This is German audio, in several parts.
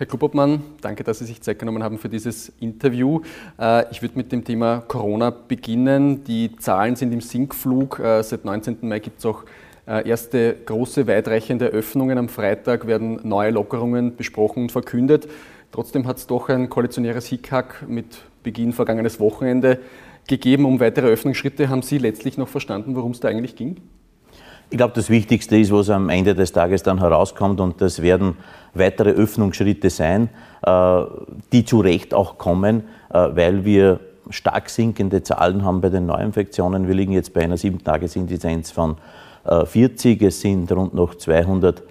Herr Klubobmann, danke, dass Sie sich Zeit genommen haben für dieses Interview. Äh, ich würde mit dem Thema Corona beginnen. Die Zahlen sind im Sinkflug. Äh, seit 19. Mai gibt es auch äh, erste große, weitreichende Öffnungen. Am Freitag werden neue Lockerungen besprochen und verkündet. Trotzdem hat es doch ein koalitionäres Hickhack mit Beginn vergangenes Wochenende gegeben. Um weitere Öffnungsschritte haben Sie letztlich noch verstanden, worum es da eigentlich ging? Ich glaube, das Wichtigste ist, was am Ende des Tages dann herauskommt, und das werden weitere Öffnungsschritte sein, äh, die zu Recht auch kommen, äh, weil wir stark sinkende Zahlen haben bei den Neuinfektionen. Wir liegen jetzt bei einer 7-Tages-Inzidenz von 40. Äh, es sind rund noch 200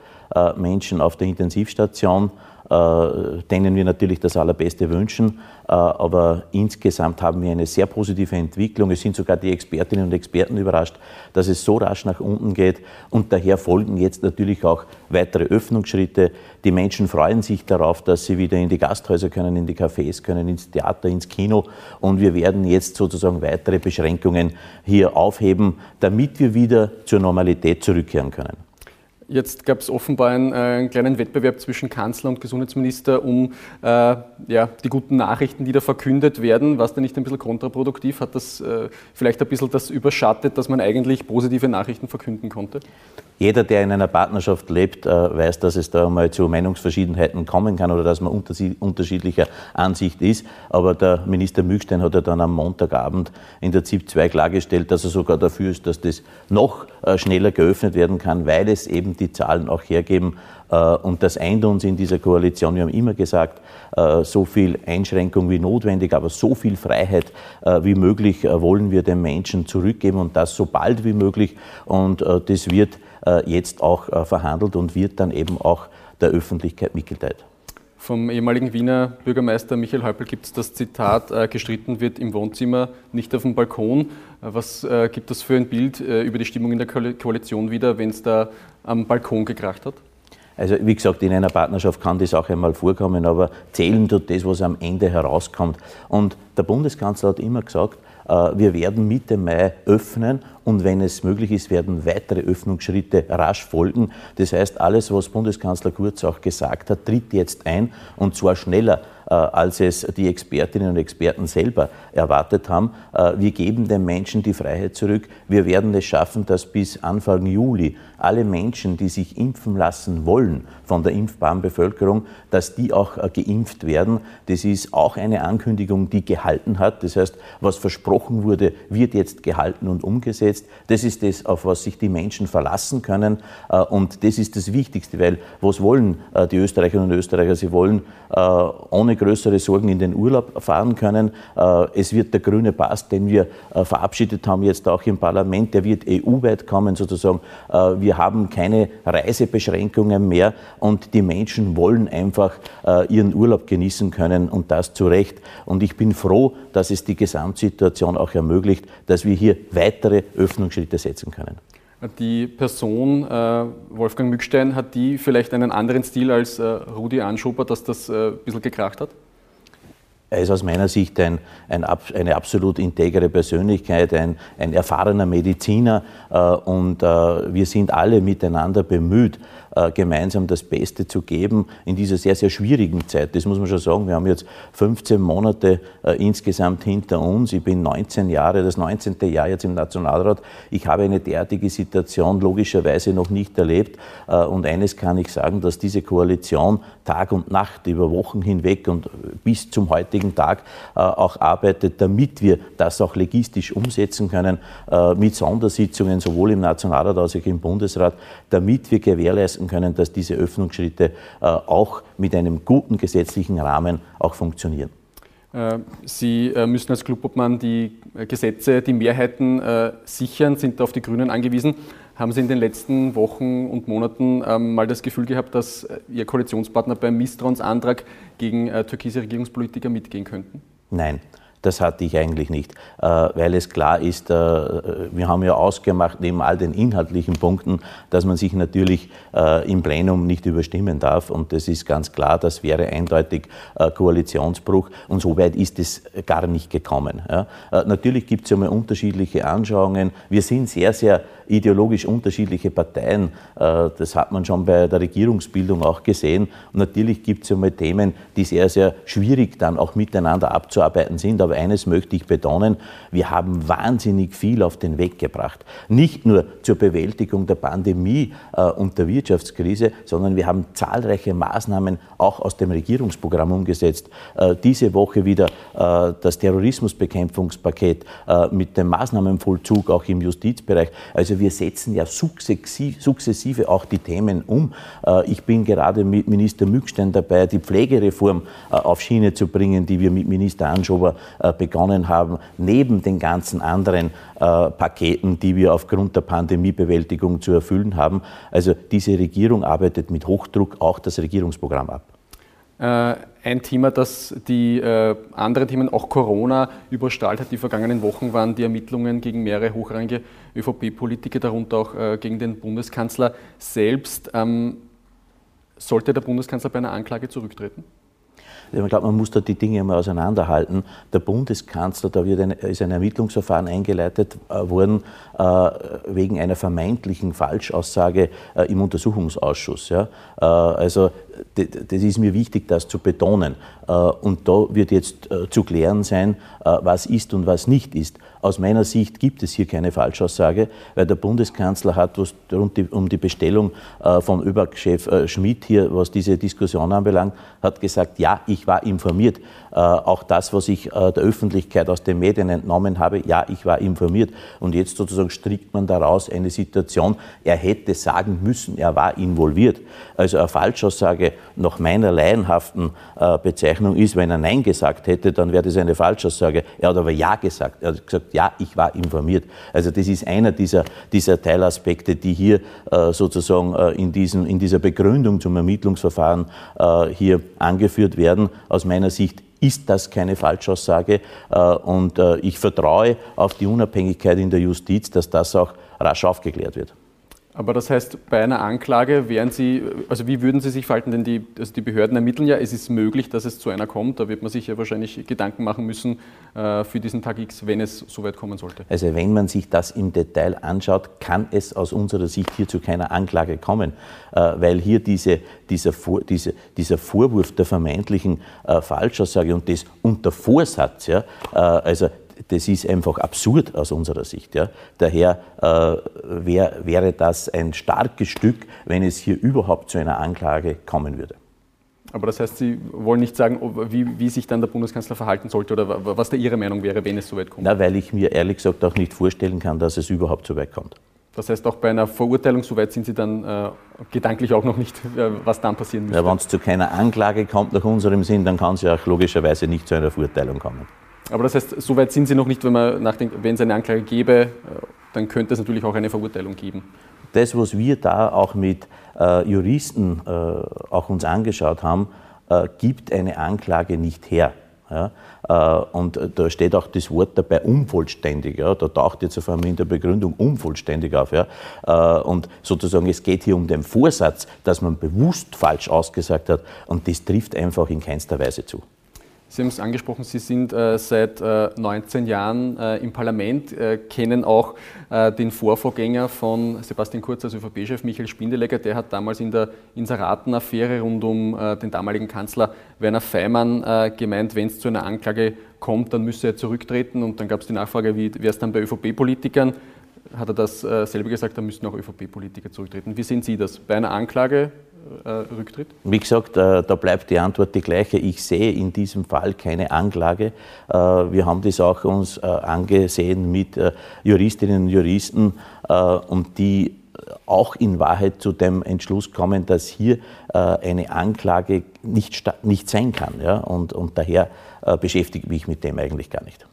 Menschen auf der Intensivstation. Äh, denen wir natürlich das Allerbeste wünschen. Äh, aber insgesamt haben wir eine sehr positive Entwicklung. Es sind sogar die Expertinnen und Experten überrascht, dass es so rasch nach unten geht. Und daher folgen jetzt natürlich auch weitere Öffnungsschritte. Die Menschen freuen sich darauf, dass sie wieder in die Gasthäuser können, in die Cafés können, ins Theater, ins Kino. Und wir werden jetzt sozusagen weitere Beschränkungen hier aufheben, damit wir wieder zur Normalität zurückkehren können. Jetzt gab es offenbar einen, äh, einen, kleinen Wettbewerb zwischen Kanzler und Gesundheitsminister um äh, ja, die guten Nachrichten, die da verkündet werden. War es da nicht ein bisschen kontraproduktiv? Hat das äh, vielleicht ein bisschen das überschattet, dass man eigentlich positive Nachrichten verkünden konnte? Jeder, der in einer Partnerschaft lebt, äh, weiß, dass es da mal zu Meinungsverschiedenheiten kommen kann oder dass man unterschiedlicher Ansicht ist. Aber der Minister Mückstein hat ja dann am Montagabend in der ZIP 2 klargestellt, dass er sogar dafür ist, dass das noch äh, schneller geöffnet werden kann, weil es eben die Zahlen auch hergeben. Äh, und das eint uns in dieser Koalition. Wir haben immer gesagt, so viel Einschränkung wie notwendig, aber so viel Freiheit wie möglich wollen wir den Menschen zurückgeben und das so bald wie möglich. Und das wird äh, jetzt auch äh, verhandelt und wird dann eben auch der Öffentlichkeit mitgeteilt. Vom ehemaligen Wiener Bürgermeister Michael Häupl gibt es das Zitat, äh, gestritten wird im Wohnzimmer, nicht auf dem Balkon. Äh, was äh, gibt das für ein Bild äh, über die Stimmung in der Koalition wieder, wenn es da am Balkon gekracht hat? Also wie gesagt, in einer Partnerschaft kann das auch einmal vorkommen, aber zählen tut das, was am Ende herauskommt. Und der Bundeskanzler hat immer gesagt, äh, wir werden Mitte Mai öffnen und wenn es möglich ist, werden weitere Öffnungsschritte rasch folgen. Das heißt, alles, was Bundeskanzler Kurz auch gesagt hat, tritt jetzt ein und zwar schneller als es die Expertinnen und Experten selber erwartet haben. Äh, wir geben den Menschen die Freiheit zurück. Wir werden es schaffen, dass bis Anfang Juli alle Menschen, die sich impfen lassen wollen von der impfbaren Bevölkerung, dass die auch äh, geimpft werden. Das ist auch eine Ankündigung, die gehalten hat. Das heißt, was versprochen wurde, wird jetzt gehalten und umgesetzt. Das ist das, auf was sich die Menschen verlassen können. Und das ist das Wichtigste, weil was wollen die Österreicherinnen und Österreicher? Sie wollen ohne größere Sorgen in den Urlaub fahren können. Äh, es wird der grüne Pass, den wir äh, verabschiedet haben, jetzt auch im Parlament, der wird EU-weit kommen sozusagen. Äh, wir haben keine Reisebeschränkungen mehr und die Menschen wollen einfach ihren Urlaub genießen können und das zu Recht. Und ich bin froh, dass es die Gesamtsituation auch ermöglicht, dass wir hier weitere Öffnungsschritte setzen können. Die Person äh, Wolfgang Mückstein, hat die vielleicht einen anderen Stil als äh, Rudi Anschober, dass das äh, ein bisschen gekracht hat? Er ist aus meiner Sicht ein, ein, eine absolut integre Persönlichkeit, ein, ein erfahrener Mediziner äh, und äh, wir sind alle miteinander bemüht, äh, gemeinsam das Beste zu geben in dieser sehr, sehr schwierigen Zeit. Das muss man schon sagen. Wir haben jetzt 15 Monate äh, insgesamt hinter uns. Ich bin 19 Jahre, das 19. Jahr jetzt im Nationalrat. Ich habe eine derartige Situation logischerweise noch nicht erlebt. Äh, und eines kann ich sagen, dass diese Koalition Tag und Nacht über Wochen hinweg und bis zum heutigen Tag auch arbeitet, damit wir das auch logistisch umsetzen können, mit Sondersitzungen sowohl im Nationalrat als auch im Bundesrat, damit wir gewährleisten können, dass diese Öffnungsschritte äh, auch mit einem guten gesetzlichen Rahmen auch funktionieren. Äh, Sie äh, müssen als Clubobmann die Gesetze, die Mehrheiten sichern, sind auf die Grünen angewiesen. Haben Sie in den letzten Wochen und Monaten ähm, mal das Gefühl gehabt, dass Ihr Koalitionspartner beim Misstrauensantrag gegen türkise Regierungspolitiker mitgehen könnten? Nein. Das hatte ich eigentlich nicht, äh, weil es klar ist, äh, wir haben ja ausgemacht, neben all den inhaltlichen Punkten, dass man sich natürlich äh, im Plenum nicht überstimmen darf. Und das ist ganz klar, das wäre eindeutig Koalitionsbruch. Und so weit ist es gar nicht gekommen. Natürlich gibt es ja mal unterschiedliche Anschauungen. Wir sind sehr, sehr ideologisch unterschiedliche Parteien. Das hat man schon bei der Regierungsbildung auch gesehen. Und natürlich gibt es ja mal Themen, die sehr, sehr schwierig dann auch miteinander abzuarbeiten sind. Aber eines möchte ich betonen, wir haben wahnsinnig viel auf den Weg gebracht. Nicht nur zur Bewältigung der Pandemie äh, und der Wirtschaftskrise, sondern wir haben zahlreiche Maßnahmen auch aus dem Regierungsprogramm umgesetzt. Äh, diese Woche wieder äh, das Terrorismusbekämpfungspaket mit dem Maßnahmenvollzug auch im Justizbereich. Also wir setzen ja sukzessive auch die Themen um. Ich bin gerade mit Minister Mückstein dabei, die Pflegereform auf Schiene zu bringen, die wir mit Minister Anschober begonnen haben, neben den ganzen anderen äh, Paketen, die wir aufgrund der Pandemiebewältigung zu erfüllen haben. Also diese Regierung arbeitet mit Hochdruck auch das Regierungsprogramm ab. Ein Thema, das die äh, anderen Themen, auch Corona, überstrahlt hat die vergangenen Wochen, waren die Ermittlungen gegen mehrere hochrangige ÖVP-Politiker, darunter auch äh, gegen den Bundeskanzler selbst. Ähm, sollte der Bundeskanzler bei einer Anklage zurücktreten? Ich glaube, man muss da die Dinge mal auseinanderhalten. Der Bundeskanzler, da wird ein, ist ein Ermittlungsverfahren eingeleitet äh, worden äh, wegen einer vermeintlichen Falschaussage äh, im Untersuchungsausschuss. Ja? Äh, also das ist mir wichtig, das zu betonen. Äh, und da wird jetzt äh, zu klären sein, was ist und was nicht ist. Aus meiner Sicht gibt es hier keine Falschaussage, weil der Bundeskanzler hat, was um die Bestellung von ÖBAG-Chef Schmidt hier, was diese Diskussion anbelangt, hat gesagt, ja, ich war informiert. Auch das, was ich der Öffentlichkeit aus den Medien entnommen habe, ja, ich war informiert. Und jetzt sozusagen strickt man daraus eine Situation, er hätte sagen müssen, er war involviert. Also eine Falschaussage nach meiner laienhaften äh, Bezeichnung ist, wenn er Nein gesagt hätte, dann wäre das eine Falschaussage. Er hat aber Ja gesagt. Er hat gesagt, ja, ich war informiert. Also das ist einer dieser, dieser Teilaspekte, die hier äh, sozusagen äh, in, diesen, in dieser Begründung zum Ermittlungsverfahren hier angeführt werden. Aus meiner Sicht ist das keine Falschaussage. Und ich vertraue auf die Unabhängigkeit in der Justiz, dass das auch rasch aufgeklärt wird. Aber das heißt, bei einer Anklage wären Sie, also wie würden Sie sich verhalten? Denn die, also die Behörden ermitteln ja, es ist möglich, dass es zu einer kommt. Da wird man sich ja wahrscheinlich Gedanken machen müssen äh, für diesen Tag X, wenn es so weit kommen sollte. Also wenn man sich das im Detail anschaut, kann es aus unserer Sicht hier zu keiner Anklage kommen, äh, weil hier diese, dieser, Vor, diese, dieser Vorwurf der vermeintlichen äh, Falschaussage und das unter Vorsatz, ja, äh, also das ist einfach absurd aus unserer Sicht. Ja. Daher äh, wär, wäre das ein starkes Stück, wenn es hier überhaupt zu einer Anklage kommen würde. Aber das heißt, Sie wollen nicht sagen, wie, wie, sich dann der Bundeskanzler verhalten sollte oder was da Ihre Meinung wäre, wenn es so weit kommt? Na, weil ich mir ehrlich gesagt auch nicht vorstellen kann, dass es überhaupt so weit kommt. Das heißt, auch bei einer Verurteilung, so weit sind Sie dann äh, gedanklich auch noch nicht, äh, was dann passieren müsste? Ja, wenn es zu keiner Anklage kommt nach unserem Sinn, dann kann es ja auch logischerweise nicht zu einer Verurteilung kommen. Aber das heißt, so weit sind Sie noch nicht, wenn man nachdenkt, wenn es eine Anklage gäbe, äh, dann könnte es natürlich auch eine Verurteilung geben. Das, was wir da auch mit äh, Juristen äh, auch uns angeschaut haben, äh, gibt eine Anklage nicht her. Ja? Äh, und da steht auch das Wort dabei unvollständig. Ja? Da taucht jetzt auf einmal in der Begründung unvollständig auf. Ja? Äh, und sozusagen, es geht hier um den Vorsatz, dass man bewusst falsch ausgesagt hat. Und das trifft einfach in keinster Weise zu. Sie haben es angesprochen, Sie sind äh, seit äh, 19 Jahren äh, im Parlament, äh, kennen auch äh, den Vorvorgänger von Sebastian Kurz, also ÖVP-Chef Michael Spindelegger. Der hat damals in der Inseratenaffäre rund um äh, den damaligen Kanzler Werner Feimann gemeint, wenn es zu einer Anklage kommt, dann müsse er zurücktreten. Und dann gab es die Nachfrage, wie wäre es dann bei ÖVP-Politikern? Hat er das selber gesagt, da müssten auch ÖVP-Politiker zurücktreten. Wie sehen Sie das? Bei einer Anklage äh, Rücktritt? Wie gesagt, äh, da bleibt die Antwort die gleiche. Ich sehe in diesem Fall keine Anklage. Äh, wir haben das auch uns angesehen mit Juristinnen und Juristen und die auch in Wahrheit zu dem Entschluss kommen, dass hier eine Anklage nicht, nicht sein kann. Ja? Und, und daher beschäftige ich mich mit dem eigentlich gar nicht.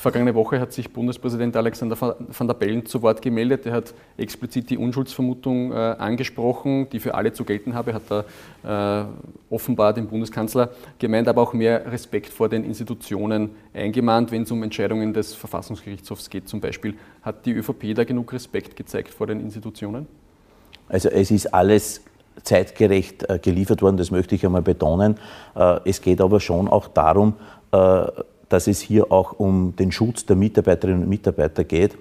Vergangene Woche hat sich Bundespräsident Alexander van der Bellen zu Wort gemeldet. Er hat explizit die Unschuldsvermutung äh, angesprochen, die für alle zu gelten habe, hat er äh, offenbar dem Bundeskanzler gemeint, aber auch mehr Respekt vor den Institutionen eingemahnt, wenn es um Entscheidungen des Verfassungsgerichtshofs geht zum Beispiel. Hat die ÖVP da genug Respekt gezeigt vor den Institutionen? Also es ist alles zeitgerecht äh, geliefert worden, das möchte ich einmal betonen. Äh, es geht aber schon auch darum, äh, dass es hier auch um den Schutz der Mitarbeiterinnen und Mitarbeiter geht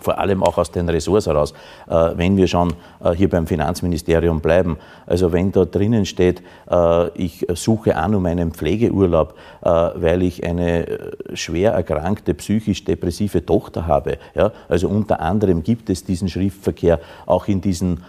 vor allem auch aus den Ressorts heraus, äh, wenn wir schon äh, hier beim Finanzministerium bleiben. Also wenn da drinnen steht, äh, ich suche an um einen Pflegeurlaub, weil ich eine schwer erkrankte, psychisch depressive Tochter habe, ja, also unter anderem gibt es diesen Schriftverkehr auch in diesen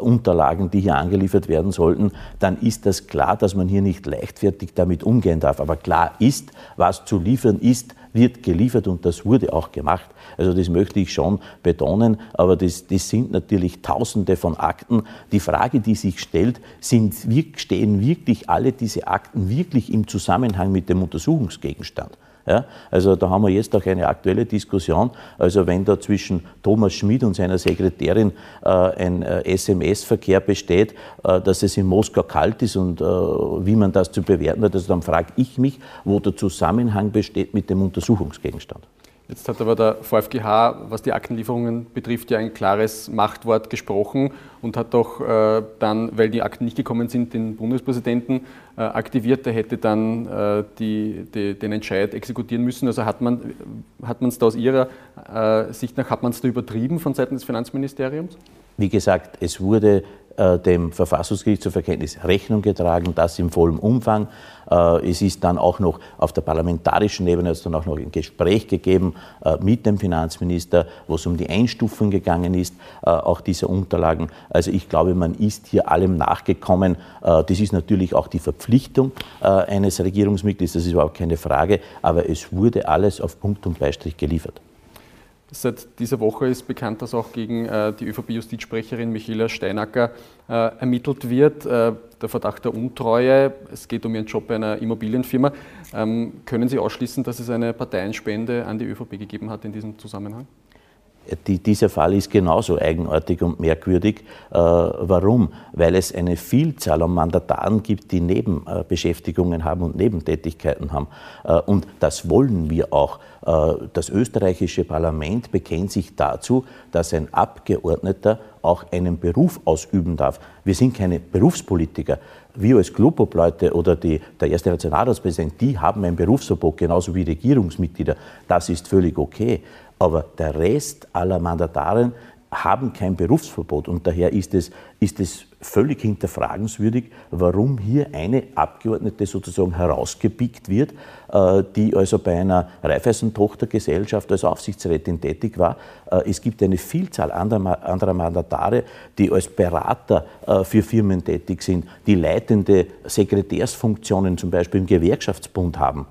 Unterlagen, die hier angeliefert werden sollten, dann ist das klar, dass man hier nicht leichtfertig damit umgehen darf. Aber klar ist, was zu liefern ist, wird geliefert und das wurde auch gemacht. Also das möchte ich schon betonen, aber das, das sind natürlich Tausende von Akten. Die Frage, die sich stellt, sind, stehen wirklich alle diese Akten wirklich im Zusammenhang mit dem Untersuchungsgegenstand? Ja, also da haben wir jetzt auch eine aktuelle Diskussion. Also wenn da zwischen Thomas Schmid und seiner Sekretärin äh, ein äh, SMS-Verkehr besteht, äh, dass es in Moskau kalt ist und äh, wie man das zu bewerten hat, also dann frage ich mich, wo der Zusammenhang besteht mit dem Untersuchungsgegenstand. Jetzt hat aber der VfGH, was die Aktenlieferungen betrifft, ja ein klares Machtwort gesprochen und hat doch äh, dann, weil die Akten nicht gekommen sind, den Bundespräsidenten äh, aktiviert. Der hätte dann äh, die, die, den Entscheid exekutieren müssen. Also hat man es da aus Ihrer äh, Sicht nach, hat man es da übertrieben von Seiten des Finanzministeriums? Wie gesagt, es wurde äh, dem Verfassungsgericht zur Verkenntnis Rechnung getragen, das im vollen Umfang. Äh, es ist dann auch noch auf der parlamentarischen Ebene, dann auch noch ein Gespräch gegeben äh, mit dem Finanzminister, wo es um die Einstufung gegangen ist, auch dieser Unterlagen. Also ich glaube, man ist hier allem nachgekommen. Das ist natürlich auch die Verpflichtung eines Regierungsmitglieds, das ist überhaupt keine Frage, aber es wurde alles auf Punkt und Beistrich geliefert. Seit dieser Woche ist bekannt, dass auch gegen äh, die ÖVP-Justizsprecherin Michaela Steinacker äh, ermittelt wird. Äh, der Verdacht der Untreue, es geht um ihren Job bei einer Immobilienfirma. Ähm, können Sie ausschließen, dass es eine Parteienspende an die ÖVP gegeben hat in diesem Zusammenhang? Die, dieser Fall ist genauso eigenartig und merkwürdig. Äh, warum? Weil es eine Vielzahl an Mandataren gibt, die Nebenbeschäftigungen haben und Nebentätigkeiten haben. Äh, und das wollen wir auch. Äh, das österreichische Parlament bekennt sich dazu, dass ein Abgeordneter auch einen Beruf ausüben darf. Wir sind keine Berufspolitiker. Wir als Klubobleute oder die, der erste Nationalratspräsident, die haben ein Berufsverbot, genauso wie Regierungsmitglieder. Das ist völlig okay. Aber der Rest aller Mandataren haben kein Berufsverbot und daher ist es, ist es völlig hinterfragenswürdig, warum hier eine Abgeordnete sozusagen herausgepickt wird, äh, die also bei einer Raiffeisen-Tochtergesellschaft als Aufsichtsrätin tätig war. Äh, es gibt eine Vielzahl anderer Mandatare, die als Berater äh, für Firmen tätig sind, die leitende Sekretärsfunktionen zum Beispiel im Gewerkschaftsbund haben.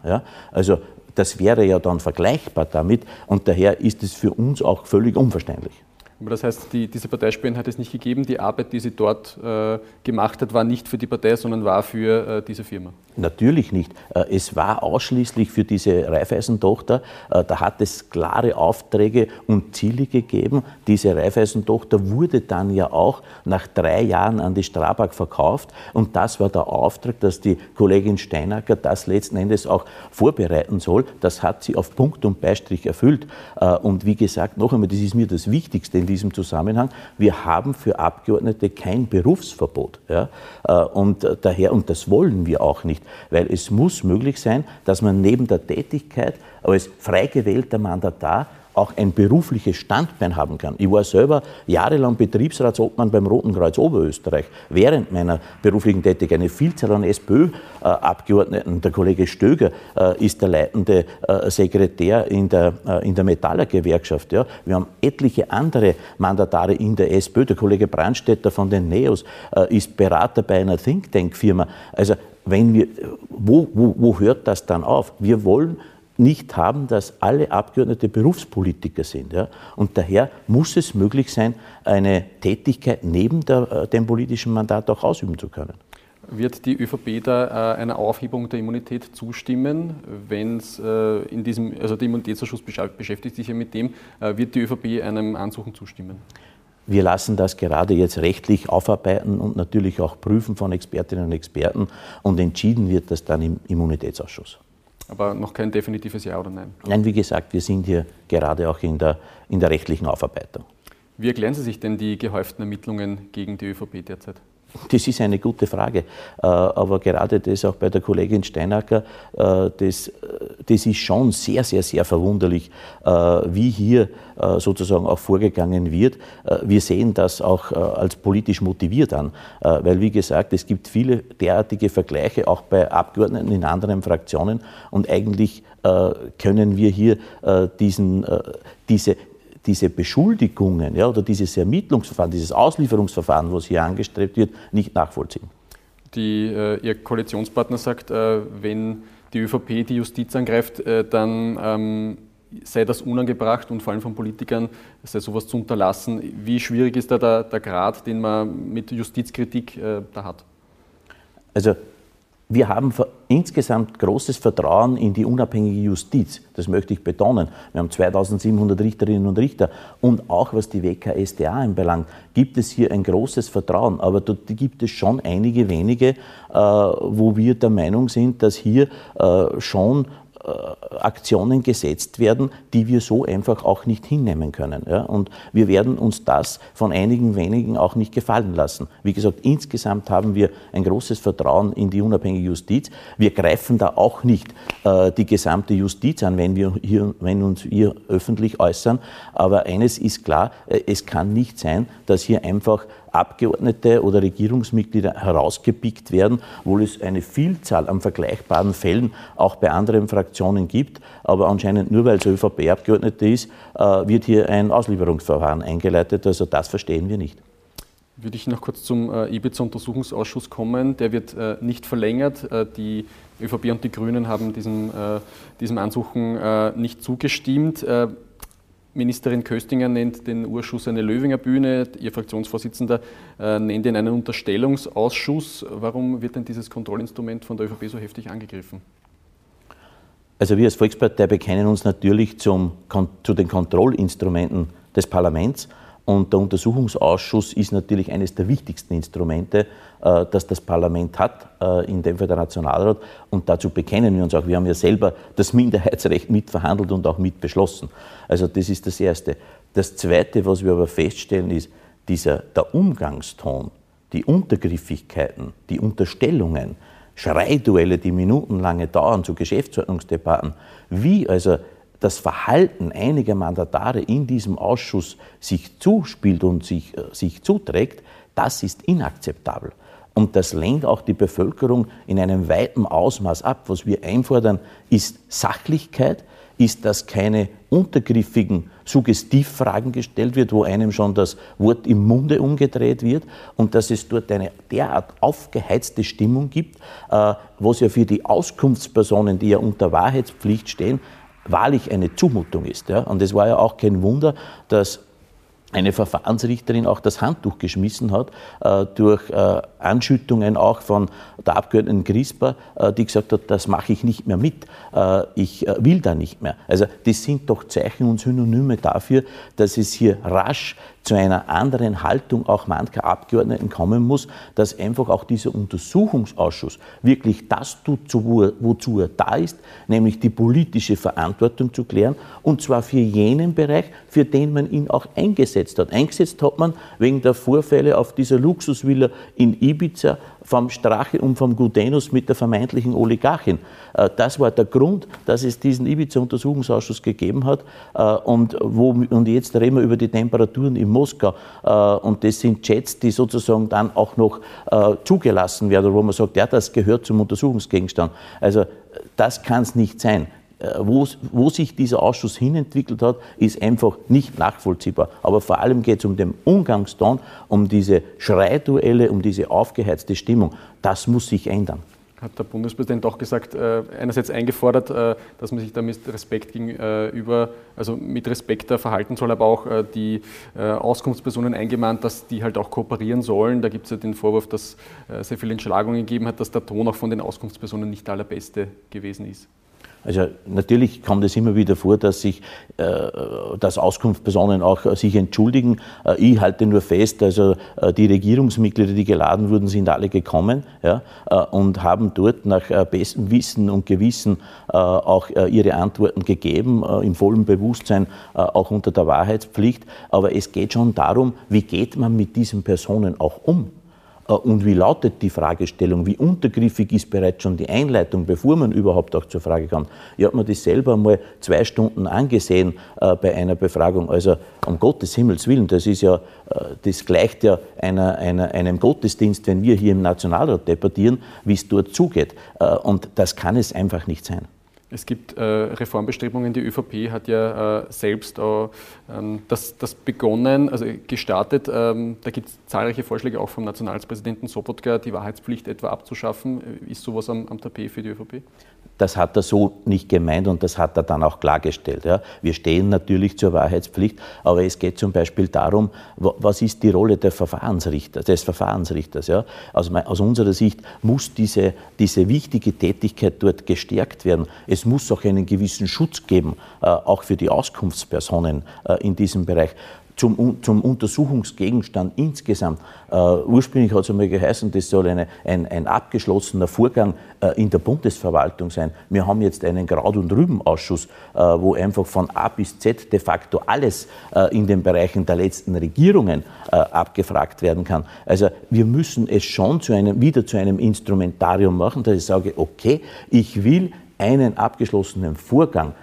Also das wäre ja dann vergleichbar damit und daher ist es für uns auch völlig unverständlich. Aber das heißt, die, diese Parteispenden hat es nicht gegeben. Die Arbeit, die sie dort äh, gemacht hat, war nicht für die Partei, sondern war für äh, diese Firma. Natürlich nicht. Äh, es war ausschließlich für diese Raiffeisentochter. Äh, da hat es klare Aufträge und Ziele gegeben. Diese Raiffeisentochter wurde dann ja auch nach drei Jahren an die Strabag verkauft. Und das war der Auftrag, dass die Kollegin Steinacker das letzten Endes auch vorbereiten soll. Das hat sie auf Punkt und Beistrich erfüllt. Äh, und wie gesagt, noch einmal, das ist mir das Wichtigste diesem Zusammenhang. Wir haben für Abgeordnete kein Berufsverbot. Ja? Äh, und daher, und das wollen wir auch nicht, weil es muss möglich sein, dass man neben der Tätigkeit als frei gewählter Mandatar auch ein berufliches Standbein haben kann. Ich war selber jahrelang Betriebsratsobmann beim Roten Kreuz Oberösterreich. Während meiner beruflichen Tätigkeit eine Vielzahl an SPÖ-Abgeordneten, der Kollege Stöger äh, ist der leitende äh, Sekretär in der, äh, in der Metallergewerkschaft. Ja. Wir haben etliche andere Mandatare in der SPÖ. Der Kollege Brandstätter von den NEOS ist Berater bei einer Think Tank-Firma. Also wenn wir, wo, wo, wo hört das dann auf? Wir wollen nicht haben, dass alle Abgeordnete Berufspolitiker sind. Ja? Und daher muss es möglich sein, eine Tätigkeit neben der, äh, dem politischen Mandat auch ausüben zu können. Wird die ÖVP da äh, einer Aufhebung der Immunität zustimmen, wenn es äh, in diesem, also der Immunitätsausschuss beschäftigt sich ja mit dem, äh, wird die ÖVP einem Ansuchen zustimmen? Wir lassen das gerade jetzt rechtlich aufarbeiten und natürlich auch prüfen von Expertinnen und Experten und entschieden wird das dann im Immunitätsausschuss. Aber noch kein definitives Ja oder Nein? Nein, wie gesagt, wir sind hier gerade auch in der, in der rechtlichen Aufarbeitung. Wie erklären Sie sich denn die gehäuften Ermittlungen gegen die ÖVP derzeit? Das ist eine gute Frage. Äh, aber gerade das auch bei der Kollegin Steinacker, äh, das, das ist schon sehr, sehr, sehr verwunderlich, äh, wie hier sozusagen auch vorgegangen wird. Wir sehen das auch als politisch motiviert an, weil wie gesagt, es gibt viele derartige Vergleiche auch bei Abgeordneten in anderen Fraktionen und eigentlich können wir hier diesen, diese, diese Beschuldigungen ja, oder dieses Ermittlungsverfahren, dieses Auslieferungsverfahren, was hier angestrebt wird, nicht nachvollziehen. Die, äh, Ihr Koalitionspartner sagt, äh, wenn die ÖVP die Justiz angreift, äh, dann ähm, sei das unangebracht und vor allem von Politikern sei sowas zu unterlassen. Wie schwierig ist da der, der Grad, den man mit Justizkritik äh, da hat? Also wir haben insgesamt großes Vertrauen in die unabhängige Justiz. Das möchte ich betonen. Wir haben 2700 Richterinnen und Richter. Und auch was die WKSDA anbelangt, gibt es hier ein großes Vertrauen. Aber dort gibt es schon einige wenige, äh, wo wir der Meinung sind, dass hier äh, schon Aktionen gesetzt werden, die wir so einfach auch nicht hinnehmen können. Ja? Und wir werden uns das von einigen wenigen auch nicht gefallen lassen. Wie gesagt, insgesamt haben wir ein großes Vertrauen in die unabhängige Justiz. Wir greifen da auch nicht äh, die gesamte Justiz an, wenn wir hier, wenn uns hier öffentlich äußern. Aber eines ist klar, äh, es kann nicht sein, dass hier einfach Abgeordnete oder Regierungsmitglieder herausgepickt werden, obwohl es eine Vielzahl an vergleichbaren Fällen auch bei anderen Fraktionen gibt. Aber anscheinend nur weil es ÖVP-Abgeordnete ist, äh, wird hier ein Auslieferungsverfahren eingeleitet. Also das verstehen wir nicht. Würde ich noch kurz zum äh, Ibiza-Untersuchungsausschuss kommen. Der wird äh, nicht verlängert. Die ÖVP und die Grünen haben diesem, diesem Ansuchen nicht zugestimmt. Ministerin Köstinger nennt den Urschuss eine Löwinger Bühne, Ihr Fraktionsvorsitzender äh, nennt ihn einen Unterstellungsausschuss. Warum wird denn dieses Kontrollinstrument von der ÖVP so heftig angegriffen? Also wir als Volkspartei bekennen uns natürlich zum, zu den Kontrollinstrumenten des Parlaments und der Untersuchungsausschuss ist natürlich eines der wichtigsten Instrumente, äh, das das Parlament hat, äh, in dem Fall der Nationalrat. Und dazu bekennen wir uns auch. Wir haben ja selber das Minderheitsrecht mitverhandelt und auch mitbeschlossen. Also das ist das Erste. Das Zweite, was wir aber feststellen, ist, dieser, der Umgangston, die Untergriffigkeiten, die Unterstellungen, Schreiduelle, die minutenlange dauern zu Geschäftsordnungsdebatten, wie also das Verhalten einiger Mandatare in diesem Ausschuss sich zuspielt und sich, äh, sich zuträgt, das ist inakzeptabel. Und das lehnt auch die Bevölkerung in einem weiten Ausmaß ab. Was wir einfordern, ist Sachlichkeit, ist, dass keine untergriffigen Suggestivfragen gestellt wird, wo einem schon das Wort im Munde umgedreht wird und dass es dort eine derart aufgeheizte Stimmung gibt, äh, was ja für die Auskunftspersonen, die ja unter Wahrheitspflicht stehen, wahrlich eine Zumutung ist. Ja? Und es war ja auch kein Wunder, dass eine Verfahrensrichterin auch das Handtuch geschmissen hat, äh, durch äh, Anschüttungen auch von der Abgeordneten Grisper, äh, die gesagt hat, das mache ich nicht mehr mit, äh, ich äh, will da nicht mehr. Also das sind doch Zeichen und Synonyme dafür, dass es hier rasch zu einer anderen Haltung auch mancher Abgeordneten kommen muss, dass einfach auch dieser Untersuchungsausschuss wirklich das tut, wozu er da ist, nämlich die politische Verantwortung zu klären, und zwar für jenen Bereich, für den man ihn auch eingesetzt hat. Eingesetzt hat man wegen der Vorfälle auf dieser Luxusvilla in Ibiza vom Strache und vom Gudenus mit der vermeintlichen Oligarchin. Äh, das war der Grund, dass es diesen Ibiza-Untersuchungsausschuss gegeben hat. Äh, und, wo, und jetzt reden wir über die Temperaturen in Moskau. Äh, und das sind Jets, die sozusagen dann auch noch zugelassen werden, wo man sagt, ja, das gehört zum Untersuchungsgegenstand. Also das kann es nicht sein. Wo, wo, sich dieser Ausschuss hinentwickelt hat, ist einfach nicht nachvollziehbar. Aber vor allem geht es um den Umgangston, um diese Schreiduelle, um diese aufgeheizte Stimmung. Das muss sich ändern. Hat der Bundespräsident auch gesagt, äh, einerseits eingefordert, äh, dass man sich da mit Respekt gegenüber, also mit Respekt verhalten soll, aber auch äh, die Auskunftspersonen eingemahnt, dass die halt auch kooperieren sollen. Da gibt es ja den Vorwurf, dass sehr viele Entschlagungen gegeben hat, dass der Ton auch von den Auskunftspersonen nicht der allerbeste gewesen ist. Also natürlich kommt es immer wieder vor, dass sich, äh, dass Auskunftspersonen auch äh, sich entschuldigen. Äh, ich halte nur fest, also äh, die Regierungsmitglieder, die geladen wurden, sind alle gekommen ja, äh, und haben dort nach äh, bestem Wissen und Gewissen auch ihre Antworten gegeben, im vollen Bewusstsein, auch unter der Wahrheitspflicht. Aber es geht schon darum, wie geht man mit diesen Personen auch um? Äh, und wie lautet die Fragestellung? Wie untergriffig ist bereits schon die Einleitung, bevor man überhaupt auch zur Frage kommt? Ich habe mir das selber mal zwei Stunden angesehen äh, bei einer Befragung. Also um Gottes Himmels Willen, das ist ja, äh, das gleicht ja einer, einer, einem Gottesdienst, wenn wir hier im Nationalrat debattieren, wie es dort zugeht. Äh, und das kann es einfach nicht sein. Es gibt äh, Reformbestrebungen. Die ÖVP hat ja äh, selbst äh, das, das, begonnen, also gestartet. Ähm, da gibt es zahlreiche Vorschläge auch vom Nationalpräsidenten Sobotka, die Wahrheitspflicht etwa abzuschaffen. Ist sowas am, am Tapet für die ÖVP? Das hat er so nicht gemeint und das hat er dann auch klargestellt. Ja. Wir stehen natürlich zur Wahrheitspflicht, aber es geht zum Beispiel darum, was ist die Rolle der Verfahrensrichter, des Verfahrensrichters. Ja. Aus, aus unserer Sicht muss diese, diese wichtige Tätigkeit dort gestärkt werden. Es muss auch einen gewissen Schutz geben, äh, auch für die Auskunftspersonen äh, in diesem Bereich zum, zum Untersuchungsgegenstand insgesamt. Uh, ursprünglich hat es einmal geheißen, das soll eine, ein, ein abgeschlossener Vorgang uh, in der Bundesverwaltung sein. Wir haben jetzt einen Kraut- und Rübenausschuss, uh, wo einfach von A bis Z de facto alles in den Bereichen der letzten Regierungen abgefragt werden kann. Also wir müssen es schon zu einem, wieder zu einem Instrumentarium machen, dass ich sage, okay, ich will einen abgeschlossenen Vorgang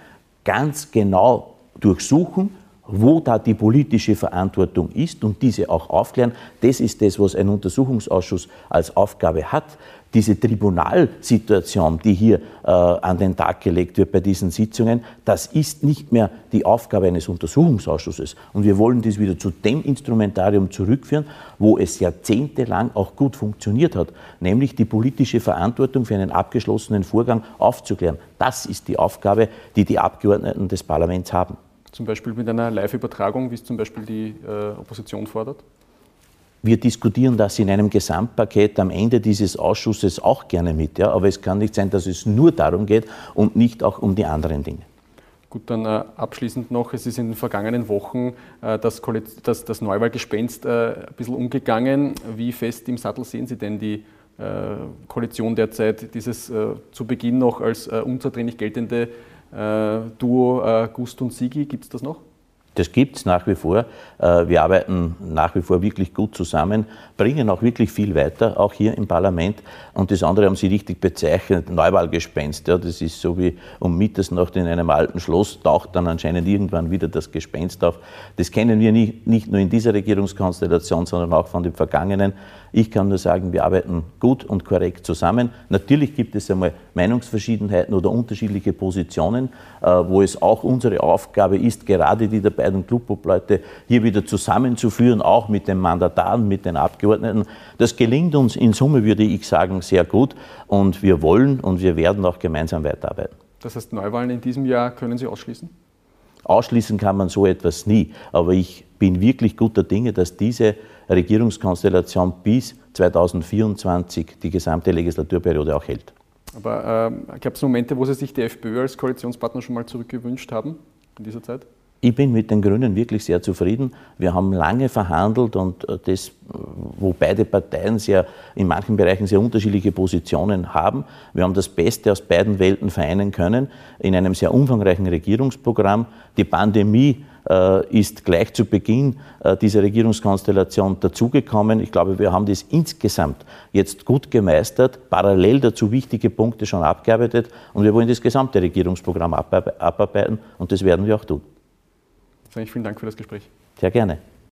ganz genau durchsuchen, wo da die politische Verantwortung ist und diese auch aufklären. Das ist das, was ein Untersuchungsausschuss als Aufgabe hat. Diese Tribunalsituation, die hier äh, an den Tag gelegt wird bei diesen Sitzungen, das ist nicht mehr die Aufgabe eines Untersuchungsausschusses. Und wir wollen das wieder zu dem Instrumentarium zurückführen, wo es jahrzehntelang auch gut funktioniert hat, nämlich die politische Verantwortung für einen abgeschlossenen Vorgang aufzuklären. Das ist die Aufgabe, die die Abgeordneten des Parlaments haben zum Beispiel mit einer Live-Übertragung, wie es zum Beispiel die äh, Opposition fordert? Wir diskutieren das in einem Gesamtpaket am Ende dieses Ausschusses auch gerne mit. Ja? Aber es kann nicht sein, dass es nur darum geht und nicht auch um die anderen Dinge. Gut, dann äh, abschließend noch, es ist in den vergangenen Wochen äh, das, das, das, Neuwahlgespenst äh, ein bisschen umgegangen. Wie fest im Sattel sehen Sie denn die äh, Koalition derzeit, dieses äh, zu Beginn noch als unzertrennlich geltende äh, Duo äh, Gust und Sigi, gibt es das noch? Das gibt es nach wie vor. Äh, wir arbeiten nach wie vor wirklich gut zusammen, bringen auch wirklich viel weiter, auch hier im Parlament. Und das andere haben Sie richtig bezeichnet, Neuwahlgespenst. Ja, das ist so wie um Mitternacht in einem alten Schloss taucht dann anscheinend irgendwann wieder das Gespenst auf. Das kennen wir nicht, nicht nur in dieser Regierungskonstellation, sondern auch von den vergangenen. Ich kann nur sagen, wir arbeiten gut und korrekt zusammen. Natürlich gibt es einmal Meinungsverschiedenheiten oder unterschiedliche Positionen, äh, wo es auch unsere Aufgabe ist, gerade die der beiden Clubobleute hier wieder zusammenzuführen, auch mit den Mandataren, mit den Abgeordneten. Das gelingt uns in Summe, würde ich sagen, sehr gut und wir wollen und wir werden auch gemeinsam weiterarbeiten. Das heißt, Neuwahlen in diesem Jahr können Sie ausschließen? Ausschließen kann man so etwas nie, aber ich bin wirklich guter Dinge, dass diese Regierungskonstellation bis 2024 die gesamte Legislaturperiode auch hält. Aber äh, gab es Momente, wo Sie sich die FPÖ als Koalitionspartner schon mal zurückgewünscht haben in dieser Zeit? Ich bin mit den Grünen wirklich sehr zufrieden. Wir haben lange verhandelt und äh, das, wo beide Parteien sehr, in manchen Bereichen sehr unterschiedliche Positionen haben. Wir haben das Beste aus beiden Welten vereinen können in einem sehr umfangreichen Regierungsprogramm. Die Pandemie äh, ist gleich zu Beginn äh, dieser Regierungskonstellation dazugekommen. Ich glaube, wir haben das insgesamt jetzt gut gemeistert, parallel dazu wichtige Punkte schon abgearbeitet und wir wollen das gesamte Regierungsprogramm abarbeiten und das werden wir auch tun. Vielen Dank für das Gespräch. Sehr gerne.